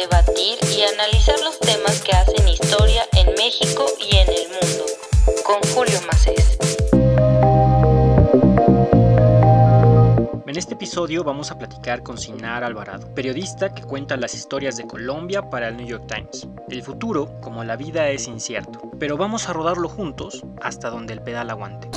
debatir y analizar los temas que hacen historia en México y en el mundo. Con Julio Macés. En este episodio vamos a platicar con Sinar Alvarado, periodista que cuenta las historias de Colombia para el New York Times. El futuro, como la vida, es incierto, pero vamos a rodarlo juntos hasta donde el pedal aguante.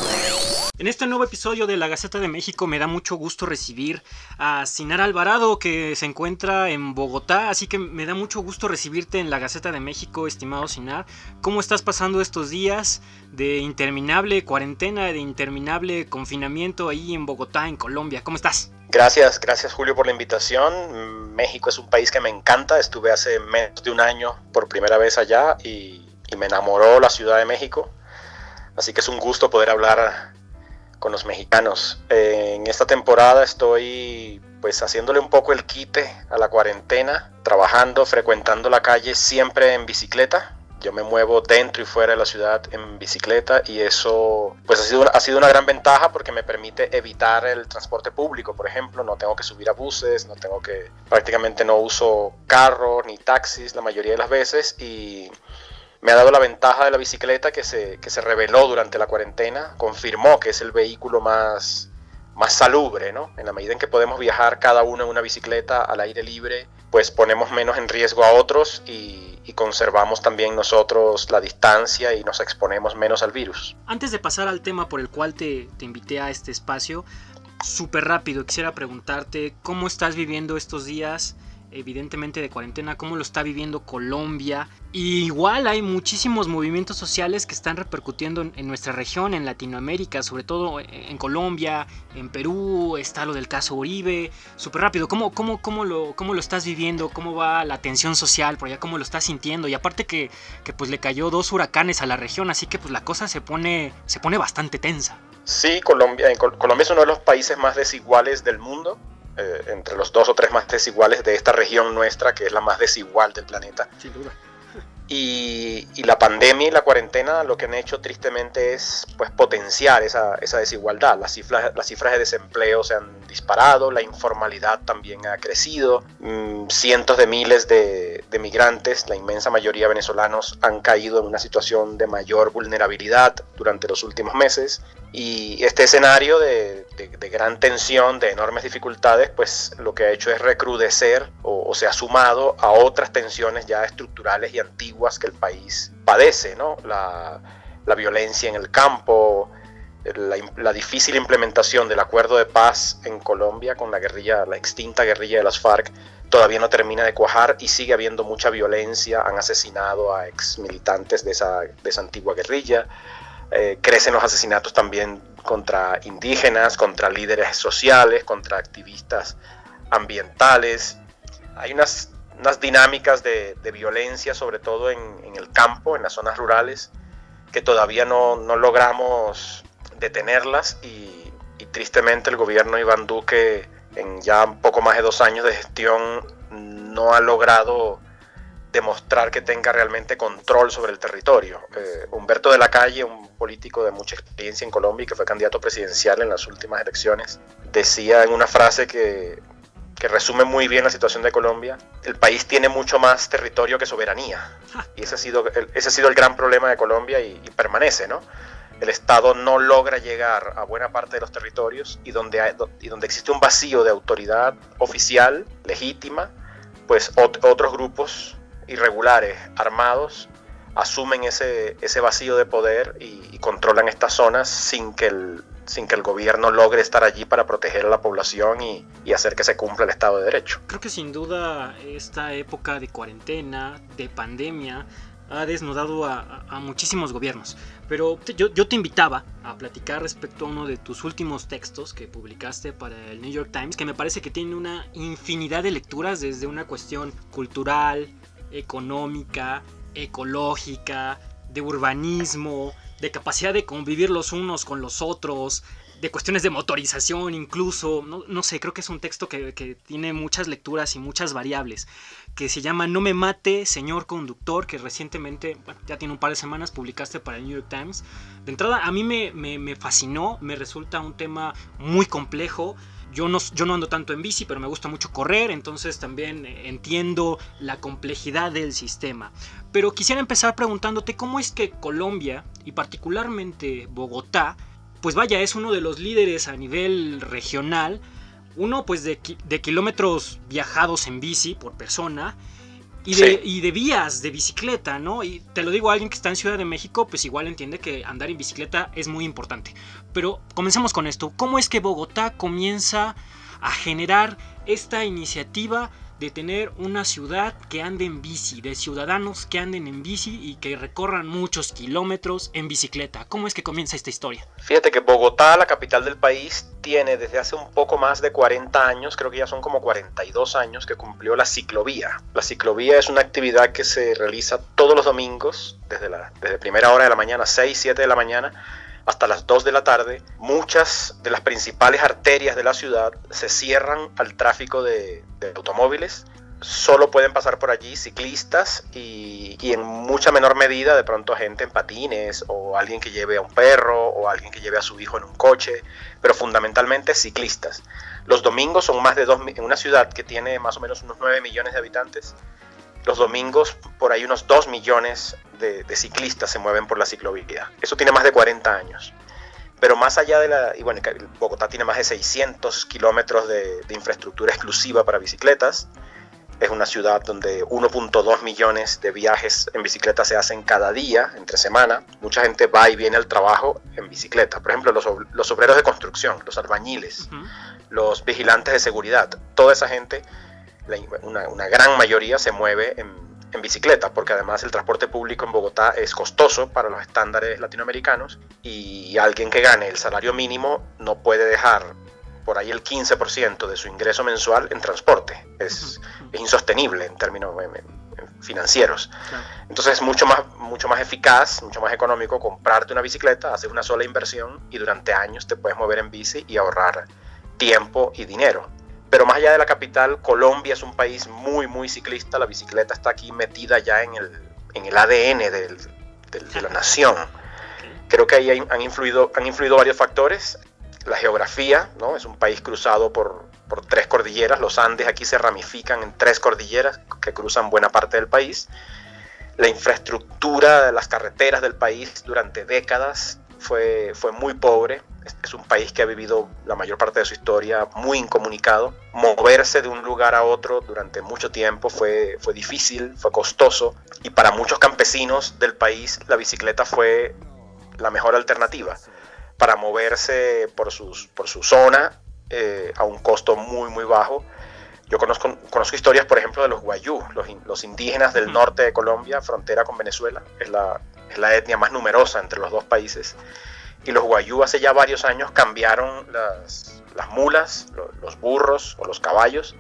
En este nuevo episodio de La Gaceta de México me da mucho gusto recibir a Sinar Alvarado que se encuentra en Bogotá, así que me da mucho gusto recibirte en La Gaceta de México, estimado Sinar. ¿Cómo estás pasando estos días de interminable cuarentena, de interminable confinamiento ahí en Bogotá, en Colombia? ¿Cómo estás? Gracias, gracias Julio por la invitación. México es un país que me encanta, estuve hace menos de un año por primera vez allá y, y me enamoró la Ciudad de México. Así que es un gusto poder hablar con los mexicanos. Eh, en esta temporada estoy pues haciéndole un poco el quite a la cuarentena, trabajando, frecuentando la calle siempre en bicicleta. Yo me muevo dentro y fuera de la ciudad en bicicleta y eso pues ha sido, ha sido una gran ventaja porque me permite evitar el transporte público, por ejemplo, no tengo que subir a buses, no tengo que prácticamente no uso carro ni taxis la mayoría de las veces y me ha dado la ventaja de la bicicleta que se, que se reveló durante la cuarentena, confirmó que es el vehículo más, más salubre, ¿no? En la medida en que podemos viajar cada uno en una bicicleta al aire libre, pues ponemos menos en riesgo a otros y, conservamos también nosotros la distancia y nos exponemos menos al virus. Antes de pasar al tema por el cual te, te invité a este espacio, súper rápido, quisiera preguntarte cómo estás viviendo estos días evidentemente de cuarentena, cómo lo está viviendo Colombia. Igual hay muchísimos movimientos sociales que están repercutiendo en, nuestra región, en Latinoamérica, sobre todo en Colombia, en Perú, está lo del caso Uribe. Súper rápido, ¿cómo, cómo, cómo, lo, ¿cómo lo estás viviendo? ¿Cómo va la tensión social por allá? ¿Cómo lo estás sintiendo? Y aparte que, que pues le cayó dos huracanes a la región, así que pues la cosa se pone, se pone bastante tensa. Sí, Colombia, Colombia es uno de los países más desiguales del mundo. Eh, entre los dos o tres más desiguales de esta región nuestra, que es la más desigual del planeta. Sin duda. Y, la pandemia y la cuarentena lo que han hecho tristemente es pues, potenciar esa, esa desigualdad. Las cifras, las cifras de desempleo se han disparado, la informalidad también ha crecido, mm, cientos de miles de, de migrantes, la inmensa mayoría venezolanos, han caído en una situación de mayor vulnerabilidad durante los últimos meses. Y este escenario de, de, gran tensión, de enormes dificultades, pues lo que ha hecho es recrudecer o, se ha sumado a otras tensiones ya estructurales y antiguas que el país padece, ¿no? La, la violencia en el campo, la, la, difícil implementación del acuerdo de paz en Colombia con la guerrilla, la extinta guerrilla de las FARC, todavía no termina de cuajar y sigue habiendo mucha violencia. Han asesinado a ex militantes de esa, de esa antigua guerrilla. Eh, crecen los asesinatos también contra indígenas, contra líderes sociales, contra activistas ambientales. Hay unas unas dinámicas de, violencia, sobre todo en, el campo, en las zonas rurales, que todavía no, logramos detenerlas y, tristemente el gobierno Iván Duque en ya un poco más de dos años de gestión no ha logrado demostrar que tenga realmente control sobre el territorio. Eh, Humberto de la Calle, un político de mucha experiencia en Colombia y que fue candidato presidencial en las últimas elecciones, decía en una frase que que resume muy bien la situación de Colombia, el país tiene mucho más territorio que soberanía. Y ese ha sido el, ese ha sido el gran problema de Colombia y, permanece, ¿no? El Estado no logra llegar a buena parte de los territorios y donde, hay, y donde existe un vacío de autoridad oficial, legítima, pues otros grupos irregulares, armados, asumen ese, ese vacío de poder y, y controlan estas zonas sin que el, sin que el gobierno logre estar allí para proteger a la población y, hacer que se cumpla el Estado de Derecho. Creo que sin duda esta época de cuarentena, de pandemia, ha desnudado a, muchísimos gobiernos. Pero yo, yo, te invitaba a platicar respecto a uno de tus últimos textos que publicaste para el New York Times, que me parece que tiene una infinidad de lecturas desde una cuestión cultural, económica, ecológica, de urbanismo, de capacidad de convivir los unos con los otros, de cuestiones de motorización incluso, no, sé, creo que es un texto que, tiene muchas lecturas y muchas variables, que se llama No me mate, señor conductor, que recientemente, ya tiene un par de semanas, publicaste para el New York Times. De entrada, a mí me, me fascinó, me resulta un tema muy complejo, yo no, yo no ando tanto en bici, pero me gusta mucho correr, entonces también eh, entiendo la complejidad del sistema. Pero quisiera empezar preguntándote cómo es que Colombia, y particularmente Bogotá, pues vaya, es uno de los líderes a nivel regional, uno pues de, de kilómetros viajados en bici por persona, y de, y de, vías de bicicleta, ¿no? Y te lo digo a alguien que está en Ciudad de México, pues igual entiende que andar en bicicleta es muy importante. Pero comencemos con esto. ¿Cómo es que Bogotá comienza a generar esta iniciativa de tener una ciudad que ande en bici, de ciudadanos que anden en bici y que recorran muchos kilómetros en bicicleta. ¿Cómo es que comienza esta historia? Fíjate que Bogotá, la capital del país, tiene desde hace un poco más de 40 años, creo que ya son como 42 años, que cumplió la ciclovía. La ciclovía es una actividad que se realiza todos los domingos, desde, la, desde primera hora de la mañana, 6, 7 de la mañana, hasta las 2 de la tarde, muchas de las principales arterias de la ciudad se cierran al tráfico de, automóviles. Solo pueden pasar por allí ciclistas y, y, en mucha menor medida de pronto gente en patines o alguien que lleve a un perro o alguien que lleve a su hijo en un coche, pero fundamentalmente ciclistas. Los domingos son más de dos, en una ciudad que tiene más o menos unos 9 millones de habitantes, los domingos por ahí unos 2 millones de, ciclistas se mueven por la ciclovía. Eso tiene más de 40 años. Pero más allá de la... Y bueno, Bogotá tiene más de 600 kilómetros de, infraestructura exclusiva para bicicletas. Es una ciudad donde 1.2 millones de viajes en bicicleta se hacen cada día, entre semana. Mucha gente va y viene al trabajo en bicicleta. Por ejemplo, los, obreros de construcción, los albañiles, los vigilantes de seguridad. Toda esa gente una, gran mayoría se mueve en, bicicleta, porque además el transporte público en Bogotá es costoso para los estándares latinoamericanos y alguien que gane el salario mínimo no puede dejar por ahí el 15% de su ingreso mensual en transporte. Es, insostenible en términos financieros. Entonces es mucho más, mucho más eficaz, mucho más económico comprarte una bicicleta, hacer una sola inversión y durante años te puedes mover en bici y ahorrar tiempo y dinero. Pero más allá de la capital, Colombia es un país muy, muy ciclista. La bicicleta está aquí metida ya en el, en el ADN del, de la nación. Creo que ahí han influido, han influido varios factores. La geografía, ¿no? Es un país cruzado por, por tres cordilleras. Los Andes aquí se ramifican en tres cordilleras que cruzan buena parte del país. La infraestructura de las carreteras del país durante décadas fue, fue muy pobre. Es un país que ha vivido la mayor parte de su historia muy incomunicado. Moverse de un lugar a otro durante mucho tiempo fue, fue difícil, fue costoso y para muchos campesinos del país la bicicleta fue la mejor alternativa para moverse por, sus, por su zona eh, a un costo muy muy bajo. Yo conozco, conozco historias, por ejemplo, de los guayú, los, los indígenas del norte de Colombia, frontera con Venezuela. Es la, es la etnia más numerosa entre los dos países. Y los guayú hace ya varios años cambiaron las, las mulas, los burros o los caballos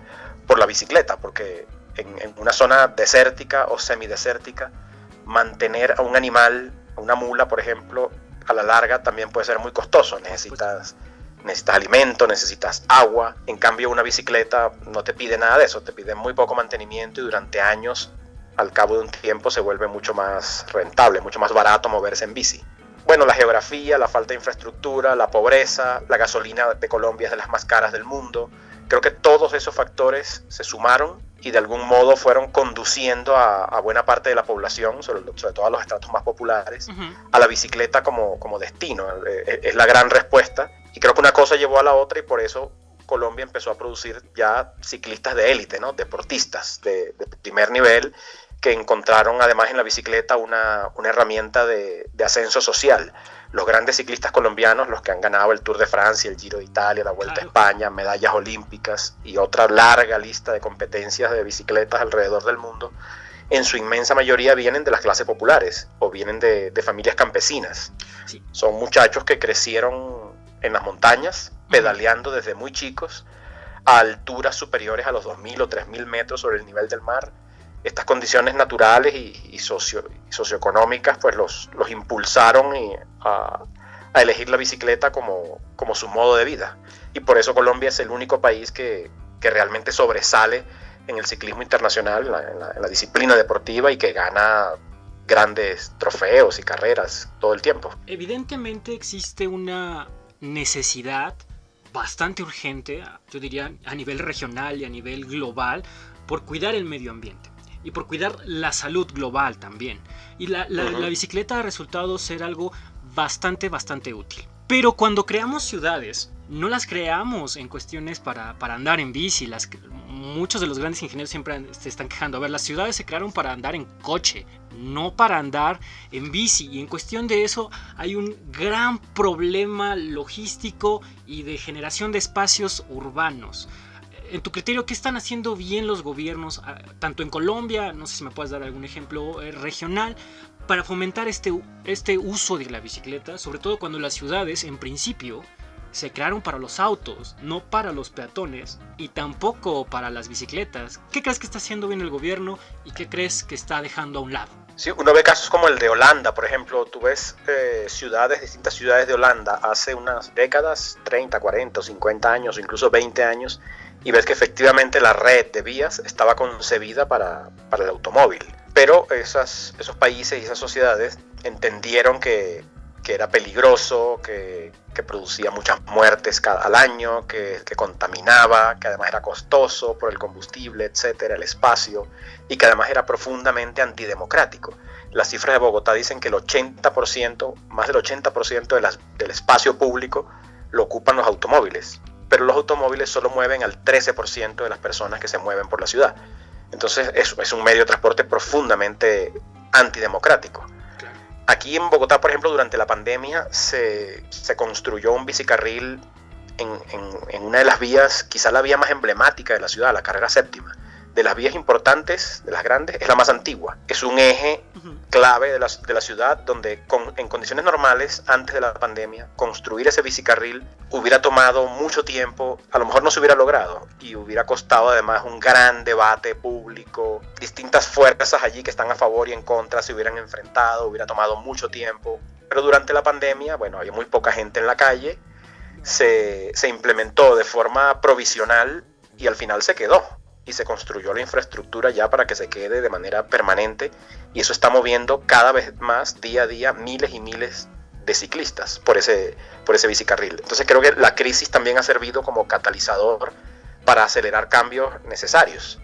por la bicicleta, porque en, una zona desértica o semidesértica, mantener a un animal, a una mula, por ejemplo, a la larga también puede ser muy costoso. Necesitas, necesitas alimento, necesitas agua. En cambio, una bicicleta no te pide nada de eso, te pide muy poco mantenimiento y durante años al cabo de un tiempo se vuelve mucho más rentable, mucho más barato moverse en bici. Bueno, la geografía, la falta de infraestructura, la pobreza, la gasolina de Colombia es de las más caras del mundo. Creo que todos esos factores se sumaron y de algún modo fueron conduciendo a, buena parte de la población, sobre, todo a los estratos más populares, a la bicicleta como, como destino. Eh, eh, es la gran respuesta. Y creo que una cosa llevó a la otra y por eso Colombia empezó a producir ya ciclistas de élite, ¿no? deportistas de, de primer nivel que encontraron además en la bicicleta una, herramienta de, ascenso social. Los grandes ciclistas colombianos, los que han ganado el Tour de Francia, el Giro de Italia, la Vuelta a España, medallas olímpicas y otra larga lista de competencias de bicicletas alrededor del mundo, en su inmensa mayoría vienen de las clases populares o vienen de, familias campesinas. Son muchachos que crecieron en las montañas, pedaleando desde muy chicos, a alturas superiores a los 2.000 o 3.000 metros sobre el nivel del mar, estas condiciones naturales y, socio, socioeconómicas pues los, los impulsaron a, elegir la bicicleta como, como, su modo de vida. Y por eso Colombia es el único país que, realmente sobresale en el ciclismo internacional, en la, disciplina deportiva y que gana grandes trofeos y carreras todo el tiempo. Evidentemente existe una necesidad bastante urgente, yo diría a nivel regional y a nivel global, por cuidar el medio ambiente y por cuidar la salud global también. Y la, bicicleta ha resultado ser algo bastante, bastante útil. Pero cuando creamos ciudades, no las creamos en cuestiones para, andar en bici. Las, muchos de los grandes ingenieros siempre se están quejando. A ver, las ciudades se crearon para andar en coche, no para andar en bici. Y en cuestión de eso hay un gran problema logístico y de generación de espacios urbanos en tu criterio, ¿qué están haciendo bien los gobiernos, ah, tanto en Colombia, no sé si me puedes dar algún ejemplo eh, regional, para fomentar este, este uso de la bicicleta, sobre todo cuando las ciudades, en principio, se crearon para los autos, no para los peatones y tampoco para las bicicletas. ¿Qué crees que está haciendo bien el gobierno y qué crees que está dejando a un lado? Sí, uno ve casos como el de Holanda, por ejemplo. Tú ves eh, ciudades, distintas ciudades de Holanda hace unas décadas, 30, 40, 50 años, incluso 20 años, y ves que efectivamente la red de vías estaba concebida para, para el automóvil. Pero esas, esos países y esas sociedades entendieron que, que era peligroso, que, que, producía muchas muertes cada, al año, que, que, contaminaba, que además era costoso por el combustible, etcétera, el espacio, y que además era profundamente antidemocrático. Las cifras de Bogotá dicen que el 80%, más del 80% de las, del espacio público lo ocupan los automóviles pero los automóviles solo mueven al 13% de las personas que se mueven por la ciudad. Entonces es, es un medio de transporte profundamente antidemocrático. Aquí en Bogotá, por ejemplo, durante la pandemia se, se construyó un bicicarril en, en, en, una de las vías, quizá la vía más emblemática de la ciudad, la carrera séptima de las vías importantes, de las grandes, es la más antigua. Es un eje clave de la, de la ciudad donde en condiciones normales, antes de la pandemia, construir ese bicicarril hubiera tomado mucho tiempo, a lo mejor no se hubiera logrado y hubiera costado además un gran debate público, distintas fuerzas allí que están a favor y en contra se hubieran enfrentado, hubiera tomado mucho tiempo. Pero durante la pandemia, bueno, había muy poca gente en la calle, se, se implementó de forma provisional y al final se quedó y se construyó la infraestructura ya para que se quede de manera permanente y eso está moviendo cada vez más día a día miles y miles de ciclistas por ese, por ese bicicarril. Entonces creo que la crisis también ha servido como catalizador para acelerar cambios necesarios.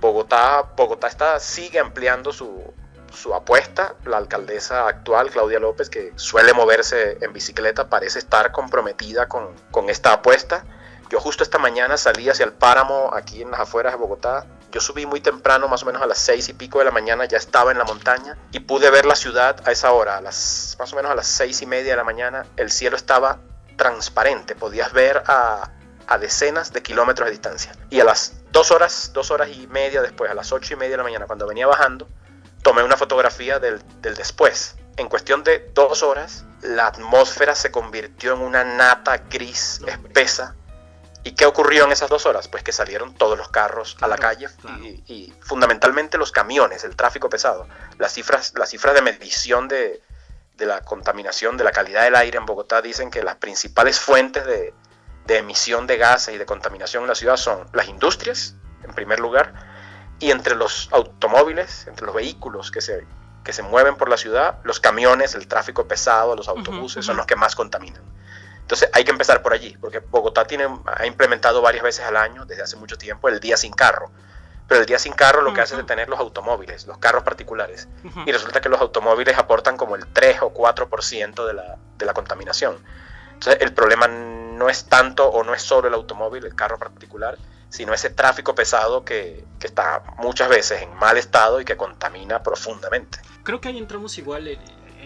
Bogotá, Bogotá está, sigue ampliando su, su apuesta. La alcaldesa actual, Claudia López, que suele moverse en bicicleta, parece estar comprometida con, con esta apuesta yo justo esta mañana salí hacia el páramo aquí en las afueras de Bogotá. Yo subí muy temprano, más o menos a las seis y pico de la mañana, ya estaba en la montaña y pude ver la ciudad a esa hora, a las, más o menos a las seis y media de la mañana. El cielo estaba transparente, podías ver a, a decenas de kilómetros de distancia. Y a las dos horas, dos horas y media después, a las ocho y media de la mañana, cuando venía bajando, tomé una fotografía del, del después. En cuestión de dos horas, la atmósfera se convirtió en una nata gris espesa ¿Y qué ocurrió en esas dos horas? Pues que salieron todos los carros a la calle y, fundamentalmente los camiones, el tráfico pesado. Las cifras, las cifras de medición de, la contaminación, de la calidad del aire en Bogotá dicen que las principales fuentes de, emisión de gases y de contaminación en la ciudad son las industrias, en primer lugar, y entre los automóviles, entre los vehículos que se, que se mueven por la ciudad, los camiones, el tráfico pesado, los autobuses, son los que más contaminan. Entonces hay que empezar por allí, porque Bogotá tiene, ha implementado varias veces al año, desde hace mucho tiempo, el día sin carro. Pero el día sin carro lo que hace es detener los automóviles, los carros particulares. Y resulta que los automóviles aportan como el 3 o 4% de la, de la contaminación. Entonces el problema no es tanto o no es solo el automóvil, el carro particular, sino ese tráfico pesado que, que, está muchas veces en mal estado y que contamina profundamente. Creo que ahí entramos igual en,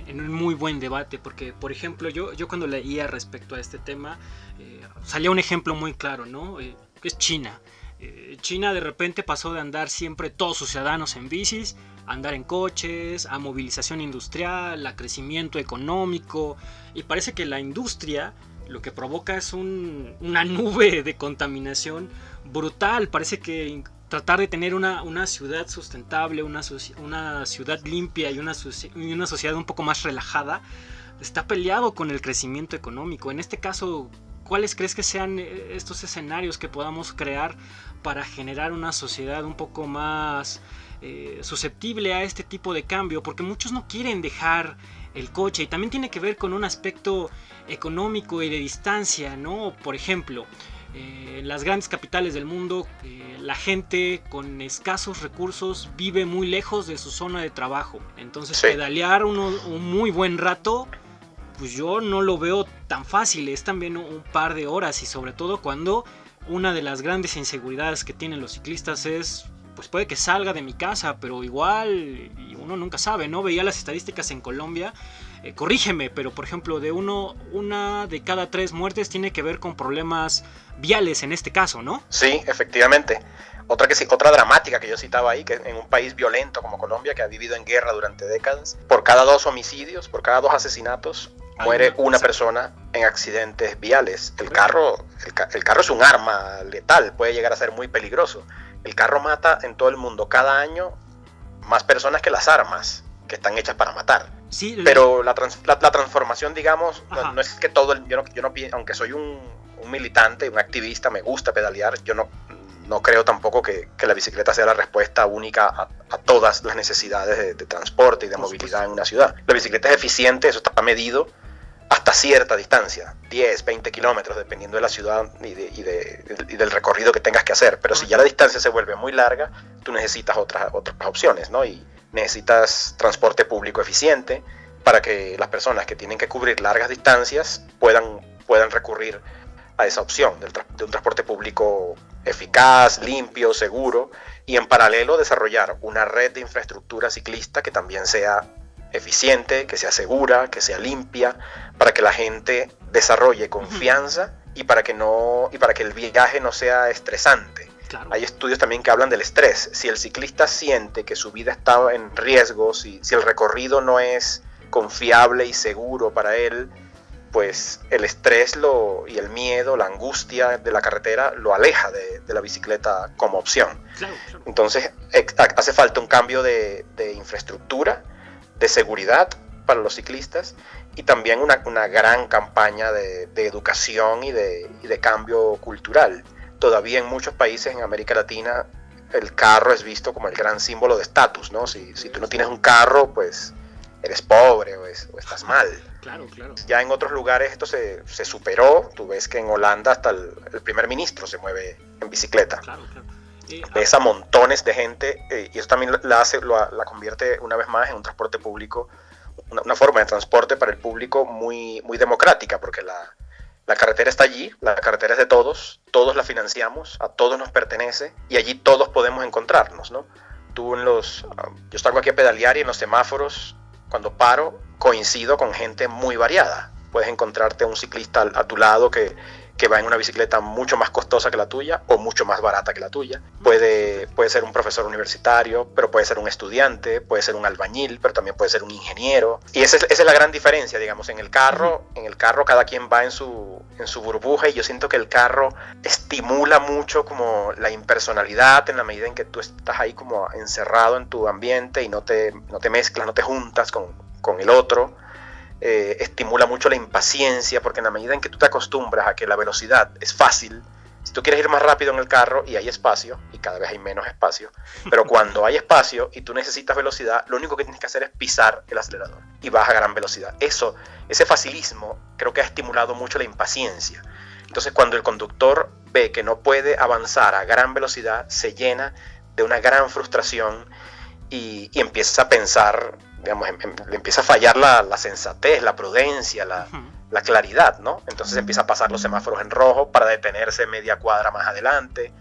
en un muy buen debate, porque por ejemplo yo, yo cuando leía respecto a este tema, eh, salía un ejemplo muy claro, ¿no? Eh, que es China. Eh, China de repente pasó de andar siempre todos sus ciudadanos en bicis, a andar en coches, a movilización industrial, a crecimiento económico, y parece que la industria lo que provoca es un, una nube de contaminación brutal, parece que tratar de tener una, una ciudad sustentable, una, una ciudad limpia y una, una sociedad un poco más relajada, está peleado con el crecimiento económico. En este caso, ¿cuáles crees que sean eh, estos escenarios que podamos crear para generar una sociedad un poco más eh, susceptible a este tipo de cambio? Porque muchos no quieren dejar el coche y también tiene que ver con un aspecto económico y de distancia, ¿no? Por ejemplo, eh, en las grandes capitales del mundo, eh, la gente con escasos recursos vive muy lejos de su zona de trabajo. Entonces, pedalear un muy buen rato, pues yo no lo veo tan fácil. Es también un par de horas y sobre todo cuando una de las grandes inseguridades que tienen los ciclistas es pues puede que salga de mi casa, pero igual y uno nunca sabe, ¿no? Veía las estadísticas en Colombia, eh, corrígeme, pero por ejemplo, de uno, una de cada tres muertes tiene que ver con problemas viales en este caso, ¿no? Sí, efectivamente. Otra, que, otra dramática que yo citaba ahí, que en un país violento como Colombia, que ha vivido en guerra durante décadas, por cada dos homicidios, por cada dos asesinatos, muere una persona en accidentes viales. El carro, el, carro es un arma letal, puede llegar a ser muy peligroso. El carro mata en todo el mundo cada año más personas que las armas que están hechas para matar. Sí, Pero la, la, transformación, digamos, no, es que todo el, yo no, yo no aunque soy un, un, militante, un activista, me gusta pedalear, yo no, no creo tampoco que, que la bicicleta sea la respuesta única a, a todas las necesidades de, de transporte y de movilidad en una ciudad. La bicicleta es eficiente, eso está medido hasta cierta distancia, 10, 20 kilómetros, dependiendo de la ciudad y, del recorrido que tengas que hacer. Pero si ya la distancia se vuelve muy larga, tú necesitas otras, otras opciones, ¿no? Y necesitas transporte público eficiente para que las personas que tienen que cubrir largas distancias puedan, puedan recurrir a esa opción de un transporte público eficaz, limpio, seguro y en paralelo desarrollar una red de infraestructura ciclista que también sea eficiente, que sea segura, que sea limpia, para que la gente desarrolle confianza y para que no y para que el viaje no sea estresante. Hay estudios también que hablan del estrés. Si el ciclista siente que su vida está en riesgo, si, si el recorrido no es confiable y seguro para él, pues el estrés lo, y el miedo, la angustia de la carretera lo aleja de, la bicicleta como opción. Entonces hace falta un cambio de, de infraestructura, de seguridad para los ciclistas y también una, gran campaña de, educación y de, cambio cultural. Todavía en muchos países en América Latina el carro es visto como el gran símbolo de estatus, ¿no? Si, tú no tienes un carro, pues eres pobre o, estás mal. Claro, claro. Ya en otros lugares esto se, superó. Tú ves que en Holanda hasta el, primer ministro se mueve en bicicleta. Claro, claro. Eh, ves a montones de gente eh, y eso también la, hace, la convierte una vez más en un transporte público una, forma de transporte para el público muy, muy democrática, porque la, la carretera está allí, la carretera es de todos, todos la financiamos, a todos nos pertenece y allí todos podemos encontrarnos, ¿no? Tú en los, ah, yo salgo aquí a pedalear y en los semáforos, cuando paro, coincido con gente muy variada. Puedes encontrarte un ciclista a tu lado que, que va en una bicicleta mucho más costosa que la tuya o mucho más barata que la tuya. Puede, puede ser un profesor universitario, pero puede ser un estudiante, puede ser un albañil, pero también puede ser un ingeniero. Y esa es, esa es la gran diferencia, digamos, en el carro, en el carro cada quien va en su, en su burbuja y yo siento que el carro estimula mucho como la impersonalidad en la medida en que tú estás ahí como encerrado en tu ambiente y no te, no te mezclas, no te juntas con, con el otro eh, estimula mucho la impaciencia, porque en la medida en que tú te acostumbras a que la velocidad es fácil, si tú quieres ir más rápido en el carro y hay espacio, y cada vez hay menos espacio, pero cuando hay espacio y tú necesitas velocidad, lo único que tienes que hacer es pisar el acelerador y vas a gran velocidad. Eso, ese facilismo, creo que ha estimulado mucho la impaciencia. Entonces, cuando el conductor ve que no puede avanzar a gran velocidad, se llena de una gran frustración y, y empieza a pensar digamos, em, em, le empieza a fallar la, sensatez, la prudencia, la, claridad, ¿no? Entonces empieza a pasar los semáforos en rojo para detenerse media cuadra más adelante,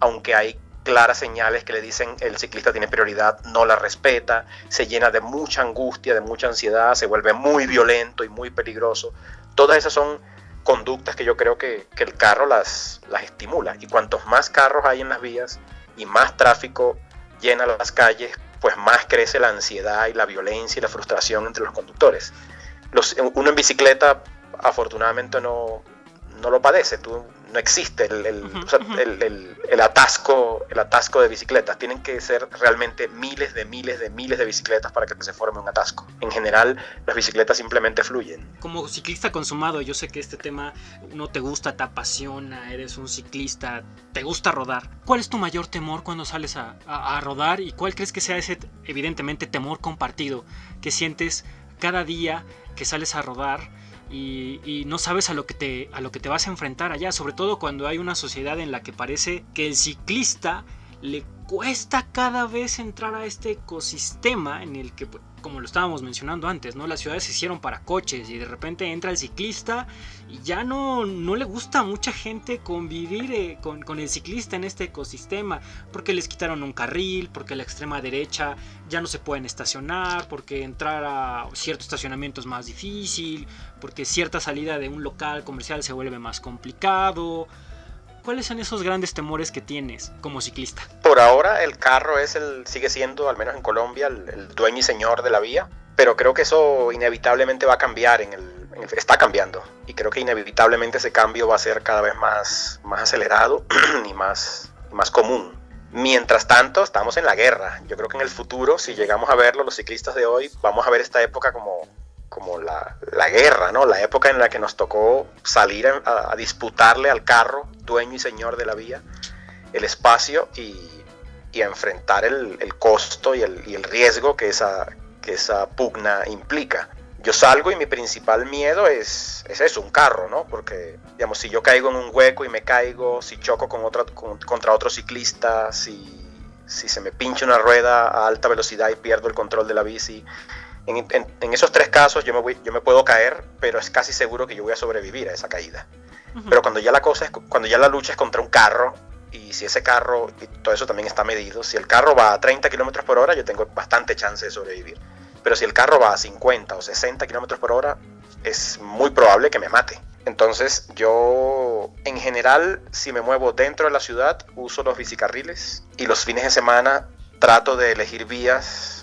aunque hay claras señales que le dicen el ciclista tiene prioridad, no la respeta, se llena de mucha angustia, de mucha ansiedad, se vuelve muy violento y muy peligroso. Todas esas son conductas que yo creo que, que el carro las, las estimula. Y cuantos más carros hay en las vías y más tráfico llena las calles, pues más crece la ansiedad y la violencia y la frustración entre los conductores. Uno en bicicleta afortunadamente no, no lo padece, tú, no existe el, el, atasco, el atasco de bicicletas. Tienen que ser realmente miles de miles de miles de bicicletas para que se forme un atasco. En general, las bicicletas simplemente fluyen. Como ciclista consumado, yo sé que este tema no te gusta, te apasiona, eres un ciclista, te gusta rodar. ¿Cuál es tu mayor temor cuando sales a, a rodar y cuál crees que sea ese, evidentemente, temor compartido que sientes cada día que sales a rodar y, no sabes a lo, que te, a lo que te vas a enfrentar allá, sobre todo cuando hay una sociedad en la que parece que el ciclista le cuesta cada vez entrar a este ecosistema en el que, pues, como lo estábamos mencionando antes, ¿no? Las ciudades se hicieron para coches y de repente entra el ciclista y ya no, no le gusta a mucha gente convivir eh, con, con, el ciclista en este ecosistema, porque les quitaron un carril, porque la extrema derecha ya no se pueden estacionar, porque entrar a cierto estacionamiento es más difícil, porque cierta salida de un local comercial se vuelve más complicado. ¿Cuáles son esos grandes temores que tienes como ciclista? Por ahora el carro es el, sigue siendo, al menos en Colombia, el, dueño y señor de la vía, pero creo que eso inevitablemente va a cambiar, en el, está cambiando, y creo que inevitablemente ese cambio va a ser cada vez más, más acelerado y más, más común. Mientras tanto, estamos en la guerra. Yo creo que en el futuro, si llegamos a verlo, los ciclistas de hoy, vamos a ver esta época como, como la, la, guerra, ¿no? La época en la que nos tocó salir a, disputarle al carro, dueño y señor de la vía, el espacio y, y a enfrentar el, el costo y el, y el, riesgo que esa, que esa pugna implica. Yo salgo y mi principal miedo es, es eso, un carro, ¿no? Porque, digamos, si yo caigo en un hueco y me caigo, si choco con otro, contra otro ciclista, si, si se me pincha una rueda a alta velocidad y pierdo el control de la bici, en, esos tres casos yo me, voy, yo me puedo caer, pero es casi seguro que yo voy a sobrevivir a esa caída. Pero cuando ya la cosa es, cuando ya la lucha es contra un carro, y si ese carro, y todo eso también está medido, si el carro va a 30 kilómetros por hora, yo tengo bastante chance de sobrevivir. Pero si el carro va a 50 o 60 kilómetros por hora, es muy probable que me mate. Entonces yo en general si me muevo dentro de la ciudad uso los bicicarriles y los fines de semana trato de elegir vías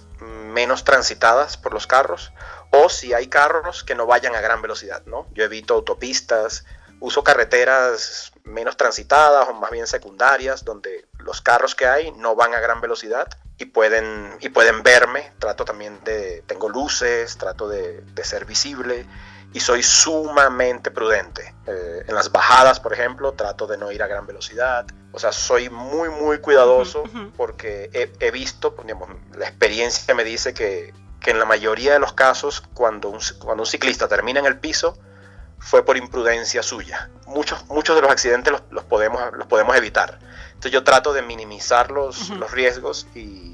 menos transitadas por los carros o si hay carros que no vayan a gran velocidad, ¿no? Yo evito autopistas, uso carreteras menos transitadas o más bien secundarias donde los carros que hay no van a gran velocidad y pueden, y pueden verme, trato también de, tengo luces, trato de, ser visible y soy sumamente prudente. Eh, en las bajadas, por ejemplo, trato de no ir a gran velocidad. O sea, soy muy, muy cuidadoso porque he, visto, digamos, la experiencia me dice que, que, en la mayoría de los casos, cuando un, cuando un ciclista termina en el piso, fue por imprudencia suya. Muchos, muchos de los accidentes los, los podemos, los podemos evitar. Entonces yo trato de minimizar los, los riesgos y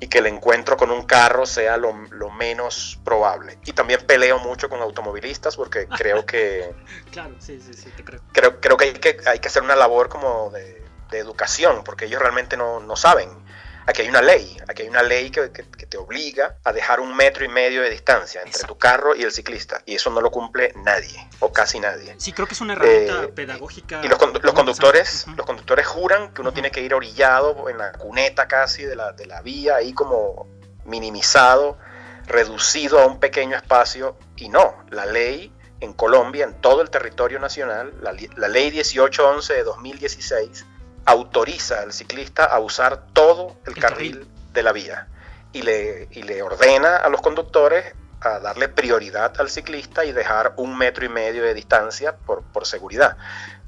y que el encuentro con un carro sea lo, menos probable. Y también peleo mucho con automovilistas porque creo que... claro, sí, sí, sí, te creo. Creo, creo que, hay que hay que hacer una labor como de, de educación porque ellos realmente no, no saben aquí hay una ley, aquí hay una ley que, te obliga a dejar un metro y medio de distancia entre tu carro y el ciclista, y eso no lo cumple nadie, o casi nadie. Sí, creo que es una herramienta eh, pedagógica. Y los, conductores, los conductores juran que uno tiene que ir orillado en la cuneta casi de la, de la vía, ahí como minimizado, reducido a un pequeño espacio, y no, la ley en Colombia, en todo el territorio nacional, la, la ley 1811 de 2016, autoriza al ciclista a usar todo el, carril, de la vía y le, y le ordena a los conductores a darle prioridad al ciclista y dejar un metro y medio de distancia por, por seguridad.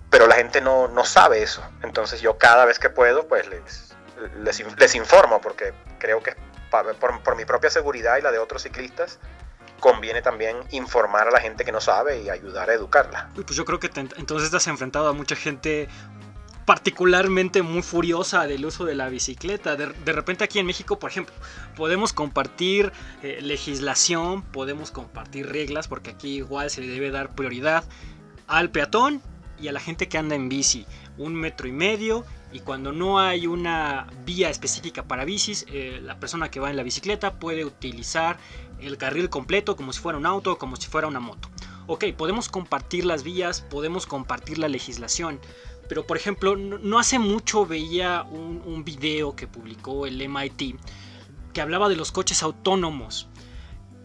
Pero la gente no, no, sabe eso. Entonces yo cada vez que puedo, pues les, les, les informo, porque creo que por, por, mi propia seguridad y la de otros ciclistas, conviene también informar a la gente que no sabe y ayudar a educarla. Pues yo creo que entonces estás enfrentado a mucha gente particularmente muy furiosa del uso de la bicicleta. De, repente aquí en México, por ejemplo, podemos compartir eh, legislación, podemos compartir reglas, porque aquí igual se le debe dar prioridad al peatón y a la gente que anda en bici. Un metro y medio y cuando no hay una vía específica para bicis, eh, la persona que va en la bicicleta puede utilizar el carril completo como si fuera un auto o como si fuera una moto. Ok, podemos compartir las vías, podemos compartir la legislación, pero por ejemplo, no hace mucho veía un, video que publicó el MIT que hablaba de los coches autónomos.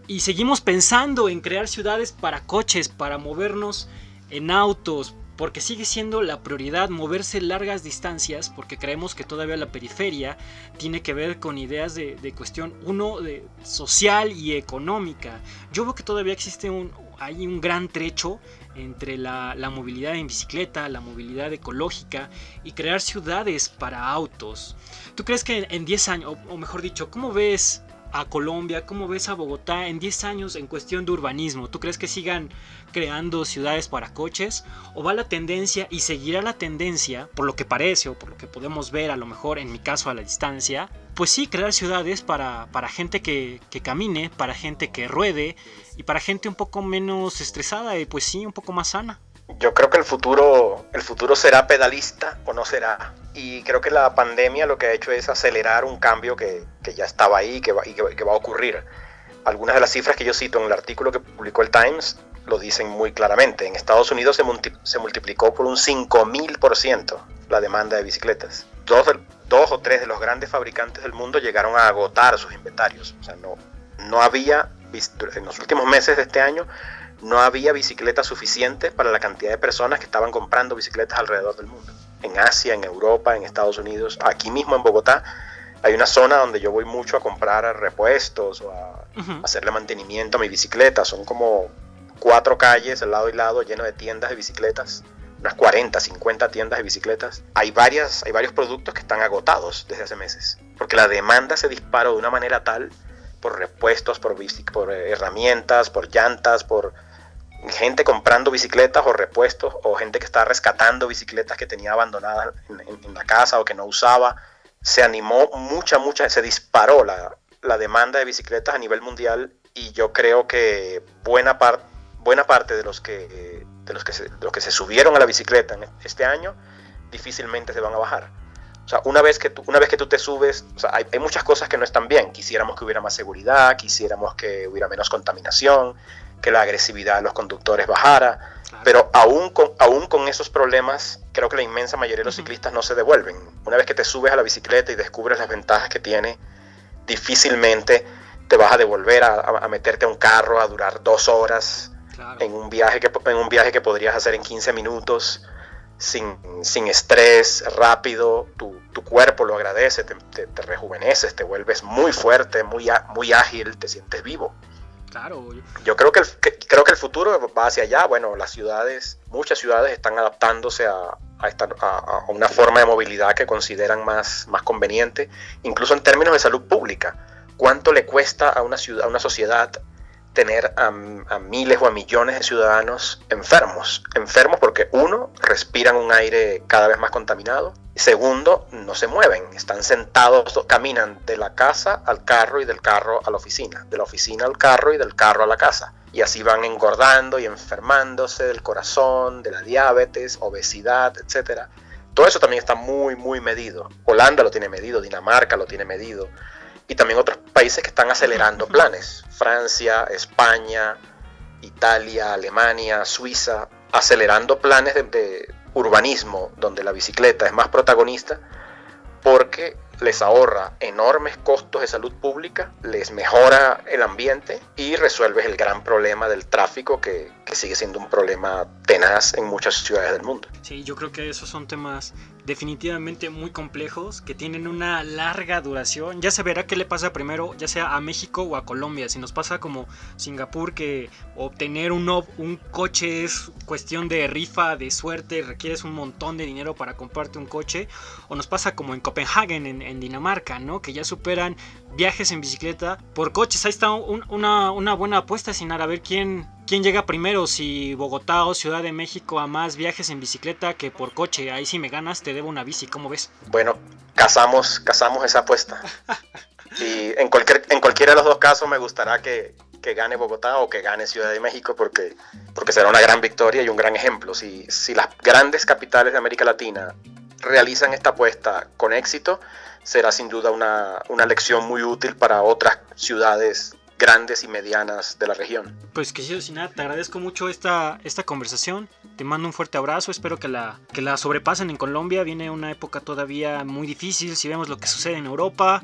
Y seguimos pensando en crear ciudades para coches, para movernos en autos, porque sigue siendo la prioridad moverse largas distancias, porque creemos que todavía la periferia tiene que ver con ideas de, cuestión, uno, de social y económica. Yo veo que todavía existe un, hay un gran trecho entre la, movilidad en bicicleta, la movilidad ecológica y crear ciudades para autos. ¿Tú crees que en 10 años, o, mejor dicho, cómo ves a Colombia? ¿Cómo ves a Bogotá en 10 años en cuestión de urbanismo? ¿Tú crees que sigan creando ciudades para coches? ¿O va la tendencia y seguirá la tendencia, por lo que parece o por lo que podemos ver a lo mejor en mi caso a la distancia? Pues sí, crear ciudades para, para gente que, que camine, para gente que ruede y para gente un poco menos estresada y pues sí, un poco más sana yo creo que el futuro, el futuro será pedalista o no será. Y creo que la pandemia lo que ha hecho es acelerar un cambio que, que ya estaba ahí que va, y que, va a ocurrir. Algunas de las cifras que yo cito en el artículo que publicó el Times lo dicen muy claramente. En Estados Unidos se, se multiplicó por un 5000% la demanda de bicicletas. Dos, dos o tres de los grandes fabricantes del mundo llegaron a agotar sus inventarios. O sea, no, no había, en los últimos meses de este año, no había bicicletas suficientes para la cantidad de personas que estaban comprando bicicletas alrededor del mundo. En Asia, en Europa, en Estados Unidos, aquí mismo en Bogotá, hay una zona donde yo voy mucho a comprar repuestos o a hacerle mantenimiento a mi bicicleta. Son como cuatro calles al lado y lado lleno de tiendas de bicicletas, unas 40, 50 tiendas de bicicletas. Hay, varias, hay varios productos que están agotados desde hace meses, porque la demanda se disparó de una manera tal por repuestos, por, por herramientas, por llantas, por gente comprando bicicletas o repuestos o gente que está rescatando bicicletas que tenía abandonadas en, la casa o que no usaba. Se animó mucha, mucha, se disparó la, la demanda de bicicletas a nivel mundial y yo creo que buena, par, buena parte de los, que, de, los que se, los que se subieron a la bicicleta este año difícilmente se van a bajar. O sea, una vez que tú, una vez que tú te subes, hay, hay, muchas cosas que no están bien. Quisiéramos que hubiera más seguridad, quisiéramos que hubiera menos contaminación, que la agresividad de los conductores bajara, pero aún con, aún con esos problemas, creo que la inmensa mayoría de los ciclistas no se devuelven. Una vez que te subes a la bicicleta y descubres las ventajas que tiene, difícilmente te vas a devolver a, meterte a un carro a durar dos horas en, un viaje que, en un viaje que podrías hacer en 15 minutos. Sin, sin, estrés, rápido, tu, tu, cuerpo lo agradece, te, te, rejuveneces, te vuelves muy fuerte, muy, muy ágil, te sientes vivo. Claro. Yo creo que, el, creo que el futuro va hacia allá. Bueno, las ciudades, muchas ciudades están adaptándose a, esta, a, una forma de movilidad que consideran más, más conveniente, incluso en términos de salud pública. ¿Cuánto le cuesta a una, ciudad, a una sociedad tener a, miles o a millones de ciudadanos enfermos. Enfermos porque uno, respiran un aire cada vez más contaminado. Segundo, no se mueven, están sentados, caminan de la casa al carro y del carro a la oficina, de la oficina al carro y del carro a la casa. Y así van engordando y enfermándose del corazón, de la diabetes, obesidad, etc. Todo eso también está muy, muy medido. Holanda lo tiene medido, Dinamarca lo tiene medido y también otros países que están acelerando planes. Francia, España, Italia, Alemania, Suiza, acelerando planes de, urbanismo donde la bicicleta es más protagonista porque les ahorra enormes costos de salud pública, les mejora el ambiente y resuelves el gran problema del tráfico que, que, sigue siendo un problema tenaz en muchas ciudades del mundo. Sí, yo creo que esos son temas definitivamente muy complejos que tienen una larga duración. Ya se verá qué le pasa primero, ya sea a México o a Colombia. Si nos pasa como Singapur, que obtener un, coche es cuestión de rifa, de suerte, requieres un montón de dinero para comprarte un coche. O nos pasa como en Copenhagen, en, Dinamarca, ¿no? Que ya superan viajes en bicicleta por coches. Ahí está una, una buena apuesta, sin a ver quién quién llega primero, si Bogotá o Ciudad de México a más viajes en bicicleta que por coche. Ahí si me ganas te debo una bici, ¿cómo ves? Bueno, casamos, casamos esa apuesta. y en, cualquier, en cualquiera de los dos casos me gustará que, gane Bogotá o que gane Ciudad de México porque, porque será una gran victoria y un gran ejemplo. Si, si las grandes capitales de América Latina realizan esta apuesta con éxito, será sin duda una, una lección muy útil para otras ciudades grandes y medianas de la región. Pues que sin nada, te agradezco mucho esta, esta conversación, te mando un fuerte abrazo, espero que la, que la sobrepasen en Colombia, viene una época todavía muy difícil, si vemos lo que sucede en Europa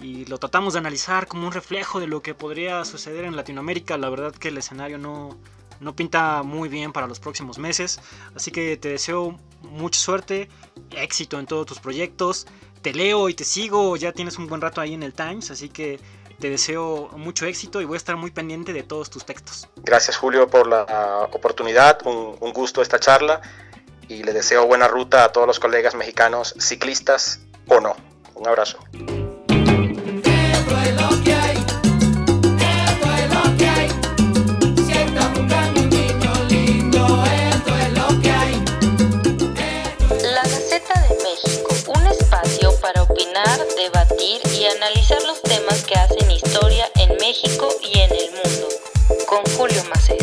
y lo tratamos de analizar como un reflejo de lo que podría suceder en Latinoamérica, la verdad que el escenario no, no pinta muy bien para los próximos meses, así que te deseo mucha suerte, éxito en todos tus proyectos, te leo y te sigo, ya tienes un buen rato ahí en el Times, así que te deseo mucho éxito y voy a estar muy pendiente de todos tus textos. Gracias Julio por la oportunidad, un, gusto esta charla y le deseo buena ruta a todos los colegas mexicanos, ciclistas o no. Un abrazo. La Gaceta de México, un espacio para opinar, debatir y analizar los temas que hacen y en el mundo. Con Julio Macet.